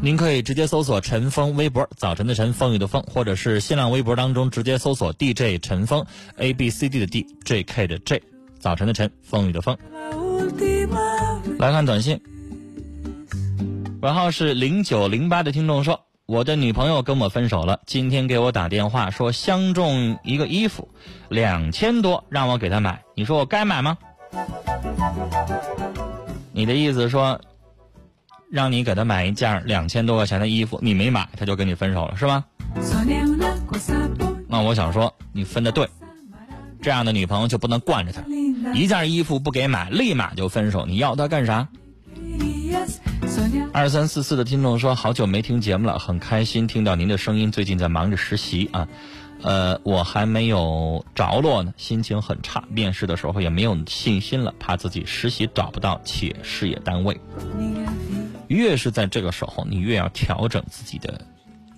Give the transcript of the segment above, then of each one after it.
您可以直接搜索陈峰微博，早晨的晨，风雨的风，或者是新浪微博当中直接搜索 DJ 陈峰，A B C D 的 D，J K 的 J，早晨的晨，风雨的风。来看短信，尾号是零九零八的听众说，我的女朋友跟我分手了，今天给我打电话说相中一个衣服，两千多，让我给她买，你说我该买吗？你的意思说？让你给他买一件两千多块钱的衣服，你没买，他就跟你分手了，是吧？那我想说，你分的对，这样的女朋友就不能惯着她，一件衣服不给买，立马就分手，你要他干啥？二三四四的听众说，好久没听节目了，很开心听到您的声音，最近在忙着实习啊，呃，我还没有着落呢，心情很差，面试的时候也没有信心了，怕自己实习找不到且事业单位。越是在这个时候，你越要调整自己的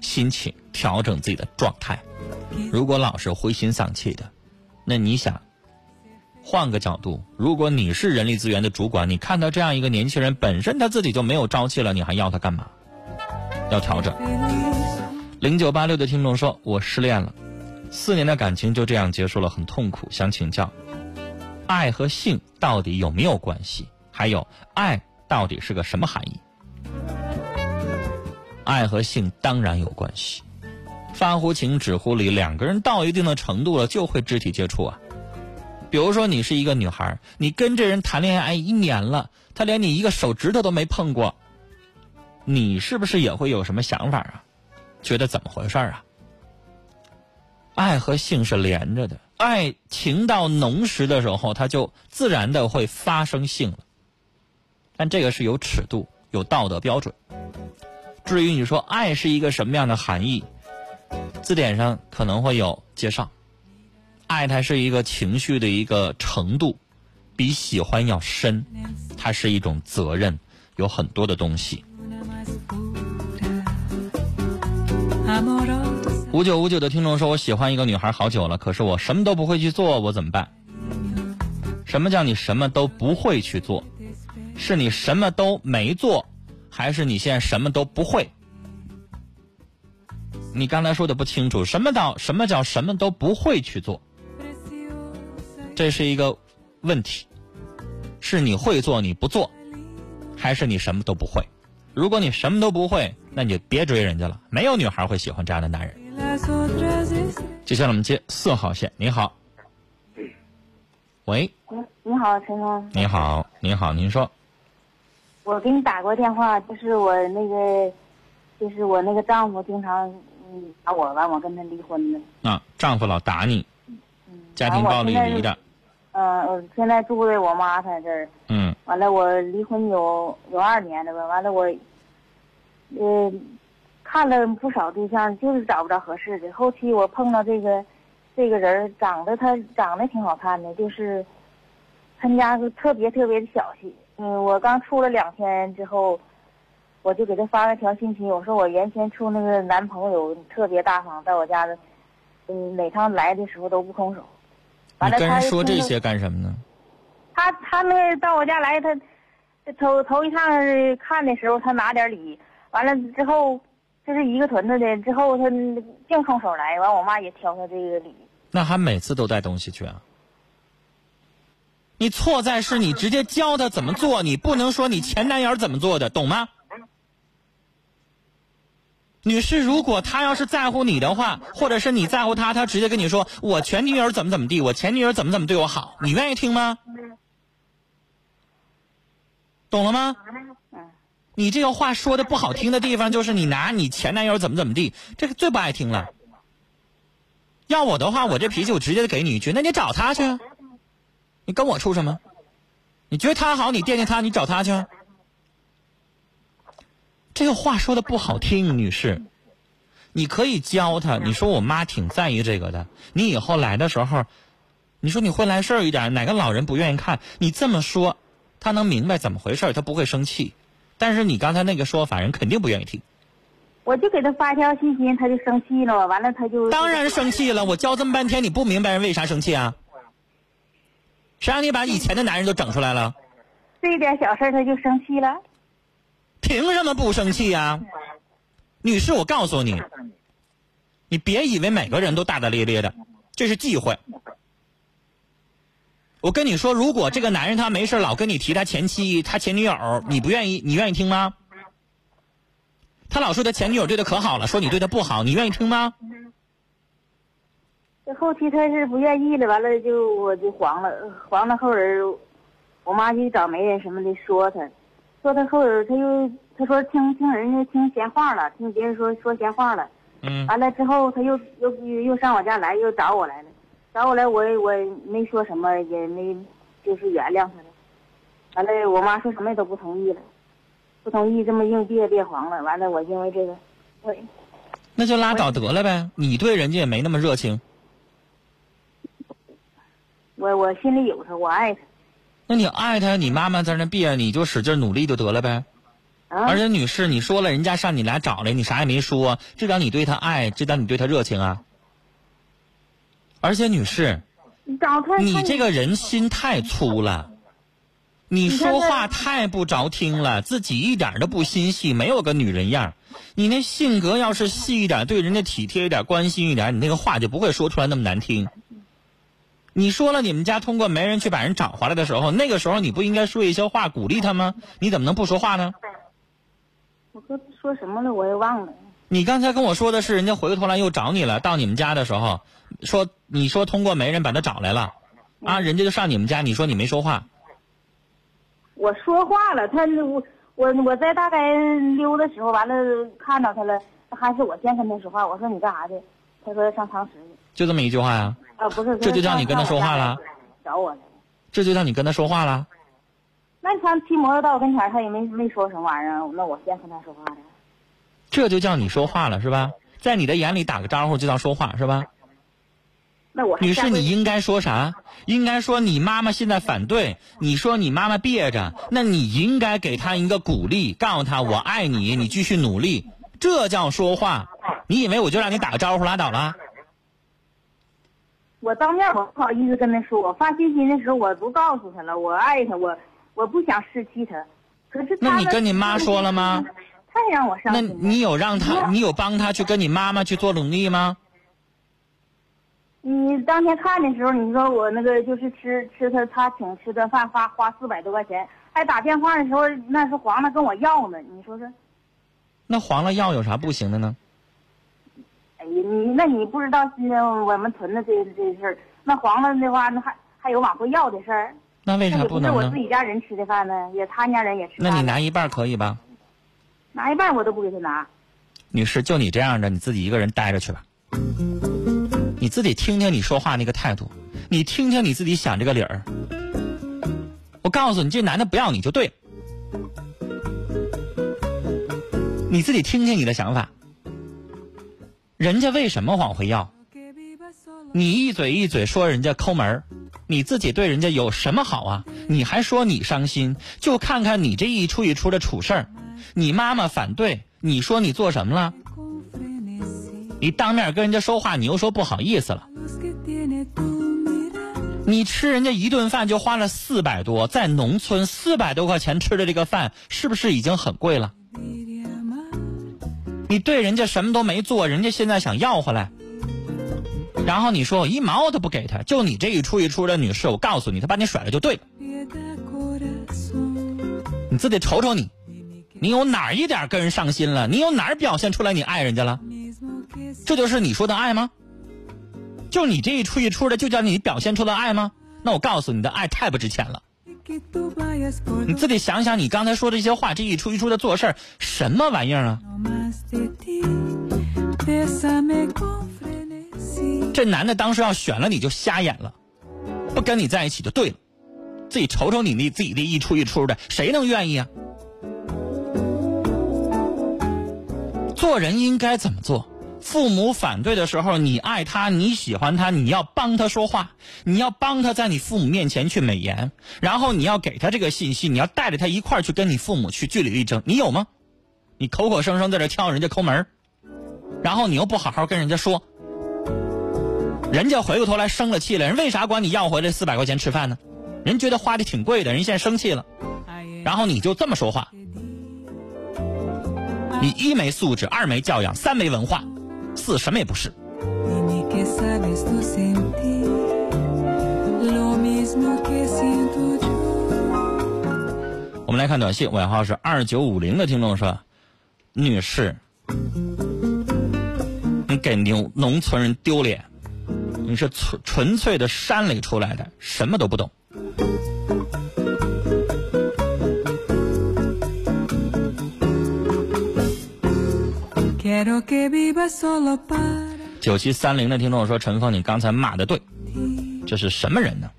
心情，调整自己的状态。如果老是灰心丧气的，那你想换个角度，如果你是人力资源的主管，你看到这样一个年轻人，本身他自己就没有朝气了，你还要他干嘛？要调整。零九八六的听众说：“我失恋了，四年的感情就这样结束了，很痛苦。想请教，爱和性到底有没有关系？还有，爱到底是个什么含义？”爱和性当然有关系，发乎情止乎礼，两个人到一定的程度了就会肢体接触啊。比如说你是一个女孩，你跟这人谈恋爱一年了，他连你一个手指头都没碰过，你是不是也会有什么想法啊？觉得怎么回事啊？爱和性是连着的，爱情到浓时的时候，它就自然的会发生性了，但这个是有尺度、有道德标准。至于你说爱是一个什么样的含义，字典上可能会有介绍。爱它是一个情绪的一个程度，比喜欢要深，它是一种责任，有很多的东西。五九五九的听众说：“我喜欢一个女孩好久了，可是我什么都不会去做，我怎么办？”什么叫你什么都不会去做？是你什么都没做？还是你现在什么都不会？你刚才说的不清楚，什么叫什么叫什么都不会去做？这是一个问题，是你会做你不做，还是你什么都不会？如果你什么都不会，那你就别追人家了，没有女孩会喜欢这样的男人。接下来我们接四号线，你好，喂，你好，陈峰，你好，你好，您说。我给你打过电话，就是我那个，就是我那个丈夫经常嗯打我，完我跟他离婚了。啊，丈夫老打你，嗯家庭暴力离的。嗯，现在住在我妈她这儿。嗯。完了，我离婚有有二年了吧？完了，我呃看了不少对象，就是找不着合适的。后期我碰到这个这个人，长得他长得挺好看的，就是他家是特别特别的小气。嗯，我刚处了两天之后，我就给他发了条信息，我说我原先处那个男朋友特别大方，在我家的，嗯，每趟来的时候都不空手。你跟人说这些干什么呢？他他那到我家来，他头头一趟看的时候，他拿点礼，完了之后就是一个屯子的，之后他净空手来，完我妈也挑他这个礼。那还每次都带东西去啊？你错在是你直接教他怎么做，你不能说你前男友怎么做的，懂吗？女士，如果他要是在乎你的话，或者是你在乎他，他直接跟你说我前女友怎么怎么地，我前女友怎么怎么对我好，你愿意听吗？懂了吗？你这个话说的不好听的地方，就是你拿你前男友怎么怎么地，这个最不爱听了。要我的话，我这脾气我直接给你一句，那你找他去，你跟我处什么？你觉得他好，你惦记他，你找他去。这个话说的不好听，女士，你可以教他。你说我妈挺在意这个的，你以后来的时候，你说你会来事儿一点，哪个老人不愿意看？你这么说，他能明白怎么回事，他不会生气。但是你刚才那个说法，人肯定不愿意听。我就给他发条信息，他就生气了，完了他就当然生气了。我教这么半天，你不明白人为啥生气啊？谁让你把以前的男人都整出来了？这点小事他就生气了？凭什么不生气呀？女士，我告诉你，你别以为每个人都大大咧咧的，这是忌讳。我跟你说，如果这个男人他没事老跟你提他前妻、他前女友，你不愿意，你愿意听吗？他老说他前女友对他可好了，说你对他不好，你愿意听吗？这后期他是不愿意了，完了就我就黄了，黄了后人，我妈就找媒人什么的说他，说他后人他又他说听听人家听闲话了，听别人说说闲话了，嗯，完了之后他又又又上我家来，又找我来了，找我来我我没说什么，也没就是原谅他了，完了我妈说什么也都不同意了，不同意这么硬憋憋黄了，完了我因为这个，我那就拉倒得了呗，你对人家也没那么热情。我我心里有他，我爱他。那你爱他，你妈妈在那憋，你就使劲努力就得了呗。啊，而且女士，你说了，人家上你来找来，你啥也没说，这点你对他爱，这点你对他热情啊。而且女士，你这个人心太粗了，你说话太不着听了，自己一点都不心细，没有个女人样。你那性格要是细一点，对人家体贴一点，关心一点，你那个话就不会说出来那么难听。你说了，你们家通过媒人去把人找回来的时候，那个时候你不应该说一些话鼓励他吗？你怎么能不说话呢？我哥说什么了，我也忘了。你刚才跟我说的是，人家回过头来又找你了，到你们家的时候，说你说通过媒人把他找来了，啊，人家就上你们家，你说你没说话，我说话了，他我我我在大概溜的时候，完了看到他了，还是我先跟他说话。我说你干啥去？他说上堂食去。就这么一句话呀，啊，不是，这就叫你跟他说话了？找我来。这就叫你跟他说话了。那他骑摩托到我跟前儿，他也没没说什么玩意儿，那我先跟他说话的。这就叫你说话了是吧？在你的眼里打个招呼就叫说话是吧？那我女士，你应该说啥？应该说你妈妈现在反对，你说你妈妈憋着，那你应该给她一个鼓励，告诉她我爱你，你继续努力，这叫说话。你以为我就让你打个招呼拉倒了？我当面我不好意思跟他说，我发信息的时候我都告诉他了，我爱他，我我不想失去他。可是那你跟你妈说了吗？太让我伤那心了。你有让他，你有帮他去跟你妈妈去做努力吗？你当天看的时候，你说我那个就是吃吃他他请吃顿饭花花四百多块钱，还打电话的时候那是黄了跟我要呢，你说说，那黄了要有啥不行的呢？你那你不知道是我们屯子这这事儿，那黄了的话，那还还有往回要的事儿，那为啥不是我自？己家人吃的饭呢，也他家人也吃那。你拿一半可以吧？拿一半我都不给他拿，女士，就你这样的，你自己一个人待着去吧。你自己听听你说话那个态度，你听听你自己想这个理儿。我告诉你，这男的不要你就对了，你自己听听你的想法。人家为什么往回要？你一嘴一嘴说人家抠门儿你自己对人家有什么好啊？你还说你伤心？就看看你这一出一出的处事儿，你妈妈反对，你说你做什么了？你当面跟人家说话，你又说不好意思了。你吃人家一顿饭就花了四百多，在农村四百多块钱吃的这个饭，是不是已经很贵了？你对人家什么都没做，人家现在想要回来，然后你说我一毛都不给他，就你这一出一出的女士，我告诉你，他把你甩了就对了。你自己瞅瞅你，你有哪一点跟人上心了？你有哪表现出来你爱人家了？这就是你说的爱吗？就你这一出一出的，就叫你表现出了爱吗？那我告诉你的爱太不值钱了。你自己想想，你刚才说这些话，这一出一出的做事儿，什么玩意儿啊？这男的当时要选了你就瞎眼了，不跟你在一起就对了。自己瞅瞅你那自己的一出一出的，谁能愿意啊？做人应该怎么做？父母反对的时候，你爱他，你喜欢他，你要帮他说话，你要帮他在你父母面前去美言，然后你要给他这个信息，你要带着他一块儿去跟你父母去据理力争。你有吗？你口口声声在这挑人家抠门然后你又不好好跟人家说，人家回过头来生了气了，人为啥管你要回来四百块钱吃饭呢？人觉得花的挺贵的，人现在生气了，然后你就这么说话，你一没素质，二没教养，三没文化，四什么也不是。我们来看短信，尾号是二九五零的听众说：“女士，你给农农村人丢脸，你是纯纯粹的山里出来的，什么都不懂。”九七三零的听众说：“陈峰，你刚才骂的对，这是什么人呢？”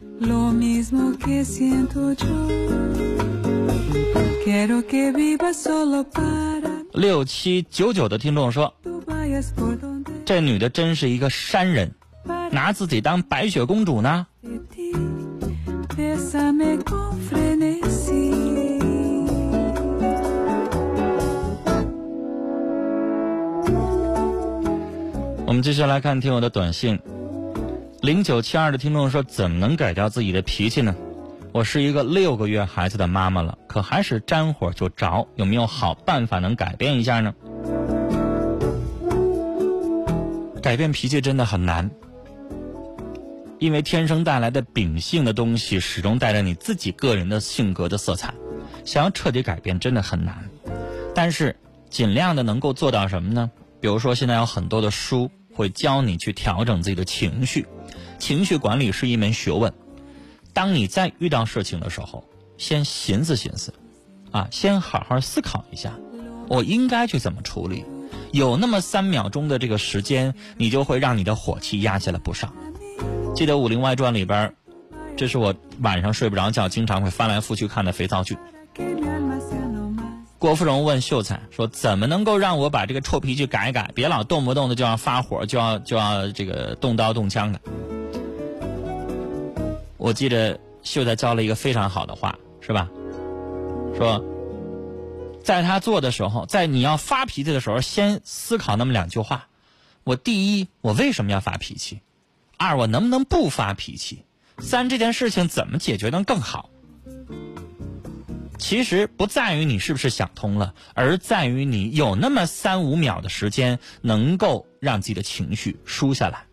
六七九九的听众说：“这女的真是一个山人，拿自己当白雪公主呢。”我们接下来看听友的短信，零九七二的听众说：“怎么能改掉自己的脾气呢？我是一个六个月孩子的妈妈了，可还是沾火就着，有没有好办法能改变一下呢？”改变脾气真的很难。因为天生带来的秉性的东西，始终带着你自己个人的性格的色彩，想要彻底改变真的很难。但是尽量的能够做到什么呢？比如说现在有很多的书会教你去调整自己的情绪，情绪管理是一门学问。当你在遇到事情的时候，先寻思寻思，啊，先好好思考一下，我应该去怎么处理。有那么三秒钟的这个时间，你就会让你的火气压下来不少。记得《武林外传》里边，这是我晚上睡不着觉，经常会翻来覆去看的肥皂剧。郭芙蓉问秀才说：“怎么能够让我把这个臭脾气改改，别老动不动的就要发火，就要就要这个动刀动枪的？”我记得秀才教了一个非常好的话，是吧？说，在他做的时候，在你要发脾气的时候，先思考那么两句话：我第一，我为什么要发脾气？二，我能不能不发脾气？三，这件事情怎么解决能更好？其实不在于你是不是想通了，而在于你有那么三五秒的时间，能够让自己的情绪舒下来。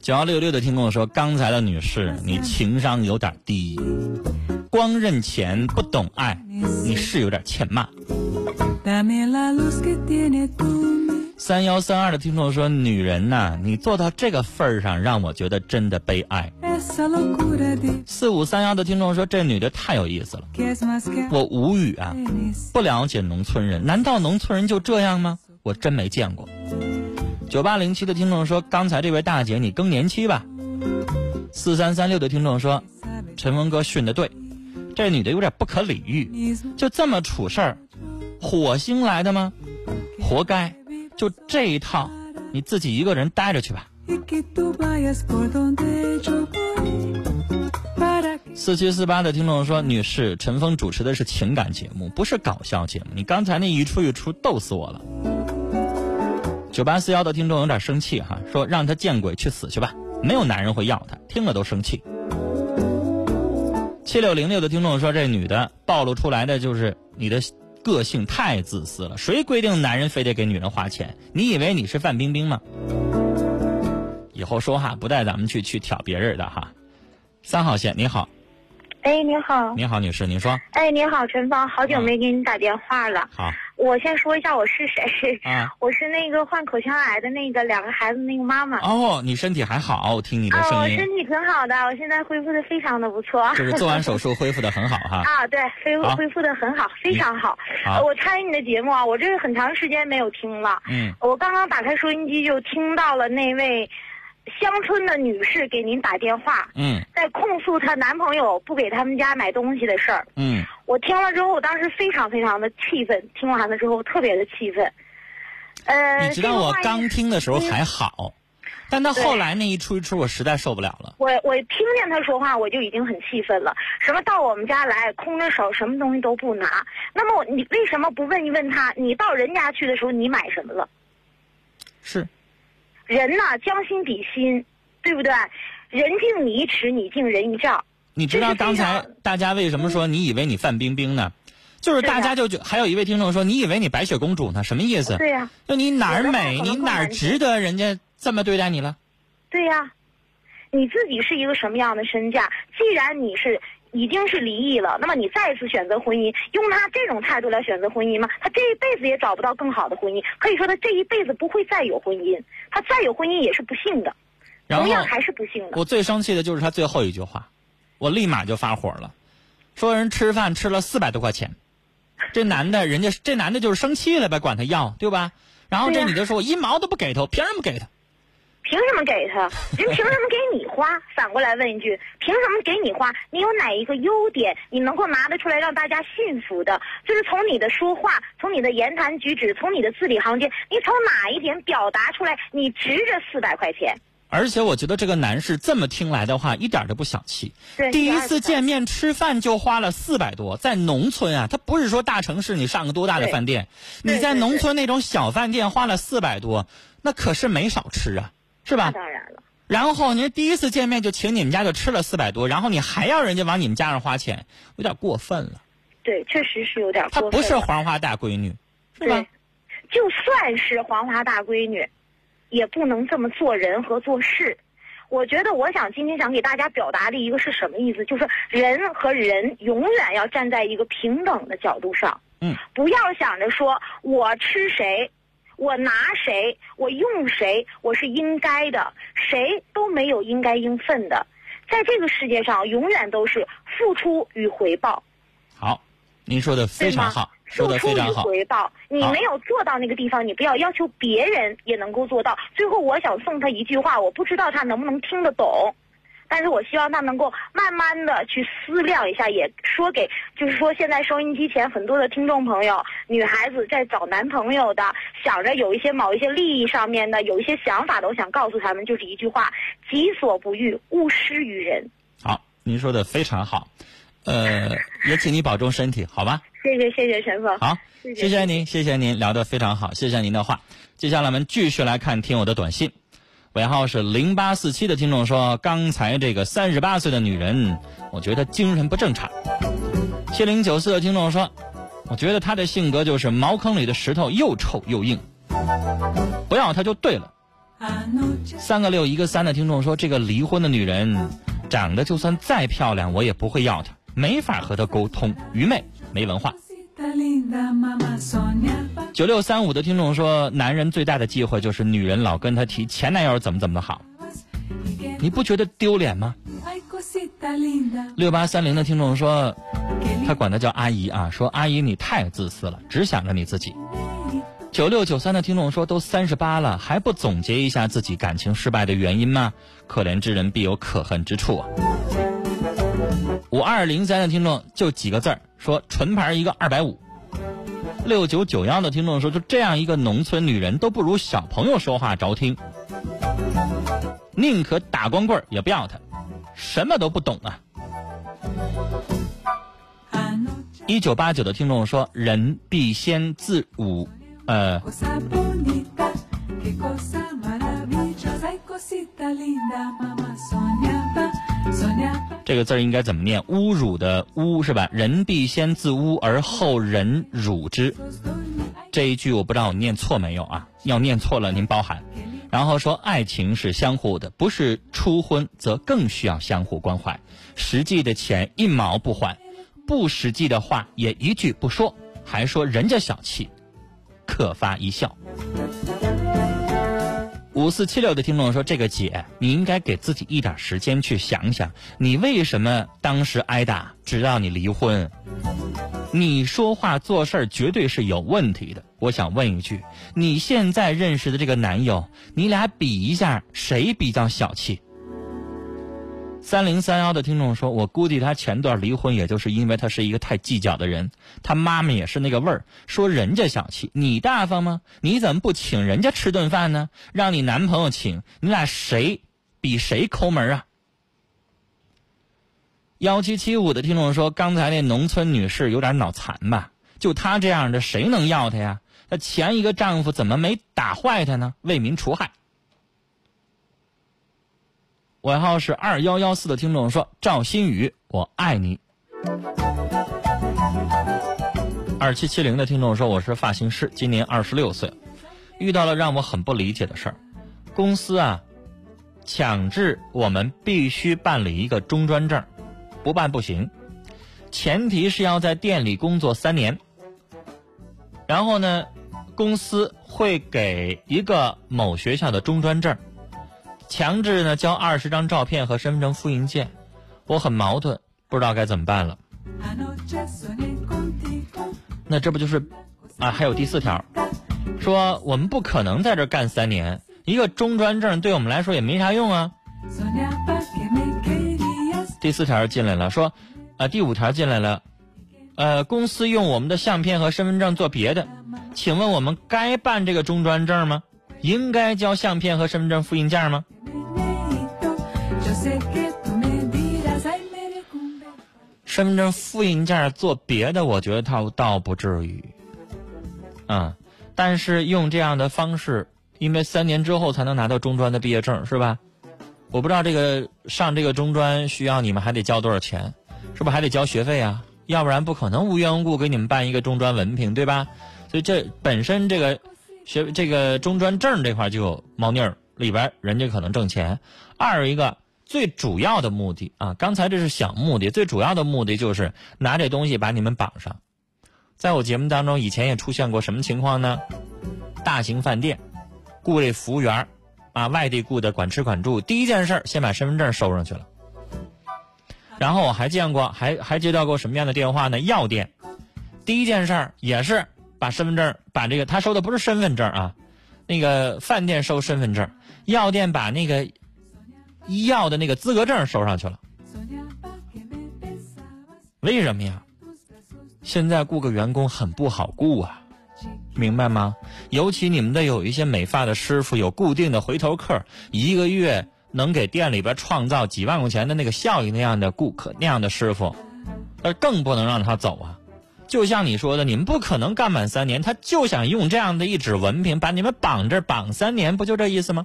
九幺六六的听众说：“刚才的女士，你情商有点低。”光认钱不懂爱，你是有点欠骂。三幺三二的听众说：“女人呐，你做到这个份儿上，让我觉得真的悲哀。”四五三幺的听众说：“这女的太有意思了，我无语啊！不了解农村人，难道农村人就这样吗？我真没见过。”九八零七的听众说：“刚才这位大姐，你更年期吧？”四三三六的听众说：“陈文哥训的对。”这女的有点不可理喻，就这么处事儿，火星来的吗？活该！就这一套，你自己一个人待着去吧。四七四八的听众说：“女士，陈峰主持的是情感节目，不是搞笑节目。你刚才那一出一出，逗死我了。”九八四幺的听众有点生气哈，说：“让他见鬼去死去吧，没有男人会要他。”听了都生气。七六零六的听众说：“这女的暴露出来的就是你的个性太自私了。谁规定男人非得给女人花钱？你以为你是范冰冰吗？以后说话不带咱们去去挑别人的哈。”三号线，你好。哎，你好。你好，女士，您说。哎，你好，陈芳，好久没给你打电话了。好。我先说一下我是谁。啊。我是那个患口腔癌的那个两个孩子那个妈妈。哦，你身体还好？我听你的声音。哦，我身体挺好的，我现在恢复的非常的不错。就是做完手术恢复的很好哈。啊，对，恢复恢复的很好，非常好。好。我参与你的节目啊，我这是很长时间没有听了。嗯。我刚刚打开收音机就听到了那位。乡村的女士给您打电话，嗯，在控诉她男朋友不给他们家买东西的事儿，嗯，我听了之后，我当时非常非常的气愤，听完了之后特别的气愤。呃，你知道我刚听的时候还好，但到后来那一出一出，我实在受不了了。我我听见他说话，我就已经很气愤了。什么到我们家来空着手，什么东西都不拿？那么你为什么不问一问他？你到人家去的时候，你买什么了？是。人呐，将心比心，对不对？人敬你一尺，你敬人一丈。你知道刚才大家为什么说你以为你范冰冰呢？就是大家就觉，还有一位听众说你以为你白雪公主呢？什么意思？对呀。就你哪儿美，你哪儿值得人家这么对待你了？对呀，你自己是一个什么样的身价？既然你是。已经是离异了，那么你再次选择婚姻，用他这种态度来选择婚姻吗？他这一辈子也找不到更好的婚姻，可以说他这一辈子不会再有婚姻，他再有婚姻也是不幸的，同样还是不幸的。我最生气的就是他最后一句话，我立马就发火了，说人吃饭吃了四百多块钱，这男的，人家这男的就是生气了呗，管他要，对吧？然后这女的说我一毛都不给他，凭什么给他？凭什么给他？人 凭什么给你花？反过来问一句，凭什么给你花？你有哪一个优点，你能够拿得出来让大家信服的？就是从你的说话，从你的言谈举止，从你的字里行间，你从哪一点表达出来你值这四百块钱？而且我觉得这个男士这么听来的话，一点都不小气。对，第一次见面吃饭就花了四百多，在农村啊，他不是说大城市你上个多大的饭店，你在农村那种小饭店花了四百多，那可是没少吃啊。是吧？当然了。然后您第一次见面就请你们家就吃了四百多，然后你还要人家往你们家上花钱，有点过分了。对，确实是有点过分。她不是黄花大闺女，是吧？就算是黄花大闺女，也不能这么做人和做事。我觉得，我想今天想给大家表达的一个是什么意思？就是人和人永远要站在一个平等的角度上。嗯。不要想着说我吃谁。我拿谁，我用谁，我是应该的，谁都没有应该应分的，在这个世界上，永远都是付出与回报。好，您说的非常好，说的非常好。付出与回报，你没有做到那个地方，你不要要求别人也能够做到。最后，我想送他一句话，我不知道他能不能听得懂。但是我希望他能够慢慢的去思量一下，也说给，就是说现在收音机前很多的听众朋友，女孩子在找男朋友的，想着有一些某一些利益上面的，有一些想法的，我想告诉他们，就是一句话：己所不欲，勿施于人。好，您说的非常好，呃，也请你保重身体，好吧？谢谢谢谢陈总。好，谢谢您，谢谢您聊得非常好，谢谢您的话。接下来我们继续来看听我的短信。尾号是零八四七的听众说：“刚才这个三十八岁的女人，我觉得精神不正常。”七零九四的听众说：“我觉得她的性格就是茅坑里的石头，又臭又硬，不要她就对了。”三个六一个三的听众说：“这个离婚的女人，长得就算再漂亮，我也不会要她，没法和她沟通，愚昧，没文化。”九六三五的听众说：“男人最大的忌讳就是女人老跟他提前男友怎么怎么的好，你不觉得丢脸吗？”六八三零的听众说：“他管他叫阿姨啊，说阿姨你太自私了，只想着你自己。”九六九三的听众说：“都三十八了，还不总结一下自己感情失败的原因吗？可怜之人必有可恨之处啊。”五二零三的听众就几个字儿。说纯牌一个二百五，六九九幺的听众说，就这样一个农村女人都不如小朋友说话着听，宁可打光棍也不要她，什么都不懂啊。一九八九的听众说，人必先自侮，呃。这个字儿应该怎么念？侮辱的侮是吧？人必先自污而后人辱之。这一句我不知道我念错没有啊？要念错了您包涵。然后说爱情是相互的，不是初婚则更需要相互关怀。实际的钱一毛不还，不实际的话也一句不说，还说人家小气，可发一笑。五四七六的听众说：“这个姐，你应该给自己一点时间去想想，你为什么当时挨打，直到你离婚？你说话做事儿绝对是有问题的。我想问一句，你现在认识的这个男友，你俩比一下，谁比较小气？”三零三幺的听众说：“我估计他前段离婚，也就是因为他是一个太计较的人。他妈妈也是那个味儿，说人家小气，你大方吗？你怎么不请人家吃顿饭呢？让你男朋友请，你俩谁比谁抠门啊？”幺七七五的听众说：“刚才那农村女士有点脑残吧？就她这样的，谁能要她呀？她前一个丈夫怎么没打坏她呢？为民除害。”尾号是二幺幺四的听众说：“赵新宇，我爱你。”二七七零的听众说：“我是发型师，今年二十六岁，遇到了让我很不理解的事儿。公司啊，强制我们必须办理一个中专证，不办不行。前提是要在店里工作三年。然后呢，公司会给一个某学校的中专证。”强制呢交二十张照片和身份证复印件，我很矛盾，不知道该怎么办了。那这不就是啊？还有第四条，说我们不可能在这干三年，一个中专证对我们来说也没啥用啊。第四条进来了，说啊，第五条进来了，呃，公司用我们的相片和身份证做别的，请问我们该办这个中专证吗？应该交相片和身份证复印件吗？身份证复印件做别的，我觉得倒倒不至于，啊，但是用这样的方式，因为三年之后才能拿到中专的毕业证，是吧？我不知道这个上这个中专需要你们还得交多少钱，是不是还得交学费啊？要不然不可能无缘无故给你们办一个中专文凭，对吧？所以这本身这个。学这个中专证这块就有猫腻儿，里边人家可能挣钱。二一个最主要的目的啊，刚才这是小目的，最主要的目的就是拿这东西把你们绑上。在我节目当中，以前也出现过什么情况呢？大型饭店雇这服务员啊，外地雇的，管吃管住。第一件事先把身份证收上去了。然后我还见过，还还接到过什么样的电话呢？药店，第一件事也是。把身份证，把这个他收的不是身份证啊，那个饭店收身份证，药店把那个医药的那个资格证收上去了。为什么呀？现在雇个员工很不好雇啊，明白吗？尤其你们的有一些美发的师傅，有固定的回头客，一个月能给店里边创造几万块钱的那个效益那样的顾客那样的师傅，那更不能让他走啊。就像你说的，你们不可能干满三年，他就想用这样的一纸文凭把你们绑这绑三年，不就这意思吗？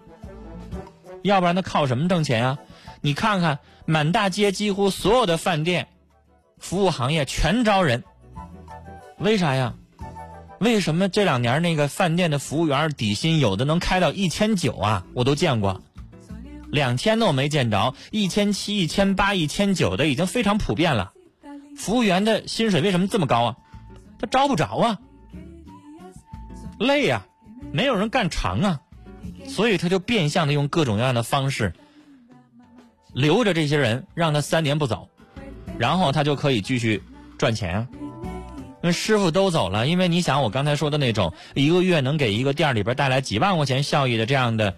要不然他靠什么挣钱啊？你看看满大街几乎所有的饭店、服务行业全招人，为啥呀？为什么这两年那个饭店的服务员底薪有的能开到一千九啊？我都见过，两千的我没见着，一千七、一千八、一千九的已经非常普遍了。服务员的薪水为什么这么高啊？他招不着啊，累呀，没有人干长啊，所以他就变相的用各种各样的方式留着这些人，让他三年不走，然后他就可以继续赚钱。那师傅都走了，因为你想我刚才说的那种一个月能给一个店里边带来几万块钱效益的这样的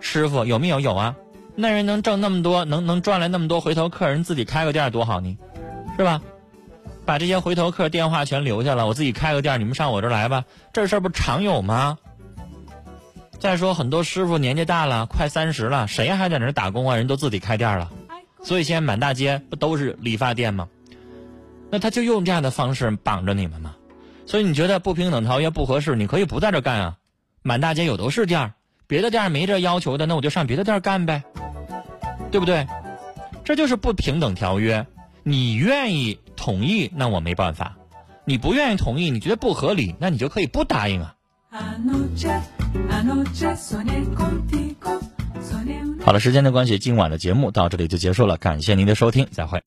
师傅有没有？有啊，那人能挣那么多，能能赚来那么多回头客人，自己开个店多好呢，是吧？把这些回头客电话全留下了，我自己开个店，你们上我这儿来吧。这事儿不常有吗？再说很多师傅年纪大了，快三十了，谁还在那打工啊？人都自己开店了。所以现在满大街不都是理发店吗？那他就用这样的方式绑着你们吗？所以你觉得不平等条约不合适，你可以不在这干啊。满大街有都是店，别的店没这要求的，那我就上别的店干呗，对不对？这就是不平等条约。你愿意同意，那我没办法；你不愿意同意，你觉得不合理，那你就可以不答应啊。好了时间的关系今晚的节目到这里就结束了感谢您的收听再会。